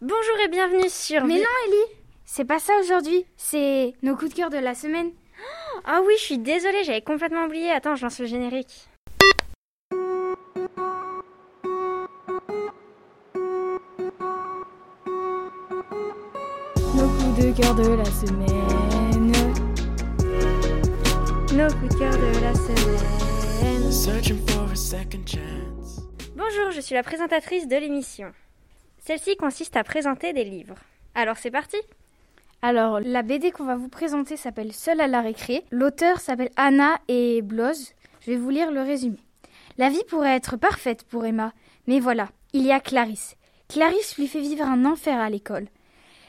Bonjour et bienvenue sur... Mais non Ellie, c'est pas ça aujourd'hui, c'est nos coups de cœur de la semaine. Ah oui, je suis désolée, j'avais complètement oublié. Attends, je lance le générique. Nos coups de cœur de la semaine. Nos coups de cœur de la semaine. Bonjour, je suis la présentatrice de l'émission. Celle-ci consiste à présenter des livres. Alors c'est parti Alors, la BD qu'on va vous présenter s'appelle Seule à la récré. L'auteur s'appelle Anna et Bloz. Je vais vous lire le résumé. La vie pourrait être parfaite pour Emma, mais voilà, il y a Clarisse. Clarisse lui fait vivre un enfer à l'école.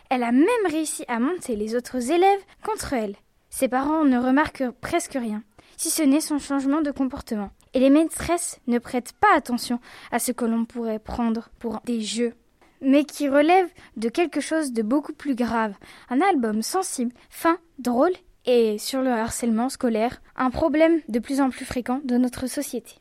Elle a même réussi à monter les autres élèves contre elle. Ses parents ne remarquent presque rien, si ce n'est son changement de comportement. Et les maîtresses ne prêtent pas attention à ce que l'on pourrait prendre pour des jeux, mais qui relève de quelque chose de beaucoup plus grave. Un album sensible, fin, drôle et sur le harcèlement scolaire, un problème de plus en plus fréquent de notre société.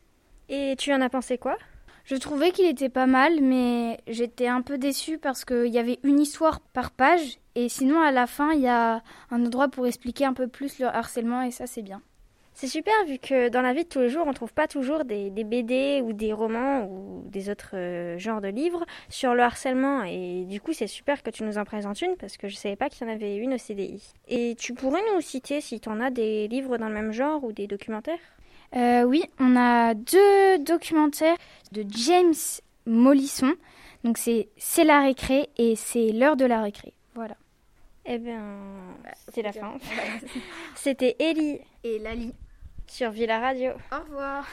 Et tu en as pensé quoi? Je trouvais qu'il était pas mal, mais j'étais un peu déçue parce qu'il y avait une histoire par page, et sinon à la fin il y a un endroit pour expliquer un peu plus le harcèlement, et ça c'est bien. C'est super vu que dans la vie de tous les jours, on trouve pas toujours des, des BD ou des romans ou des autres euh, genres de livres sur le harcèlement. Et du coup, c'est super que tu nous en présentes une parce que je savais pas qu'il y en avait une au CDI. Et tu pourrais nous citer si tu en as des livres dans le même genre ou des documentaires? Euh, oui, on a deux documentaires de James Mollison. Donc c'est C'est la récré et c'est l'heure de la récré. Voilà. Eh bien, c'est la fin. C'était Ellie Et Lali. Sur Villa Radio. Au revoir.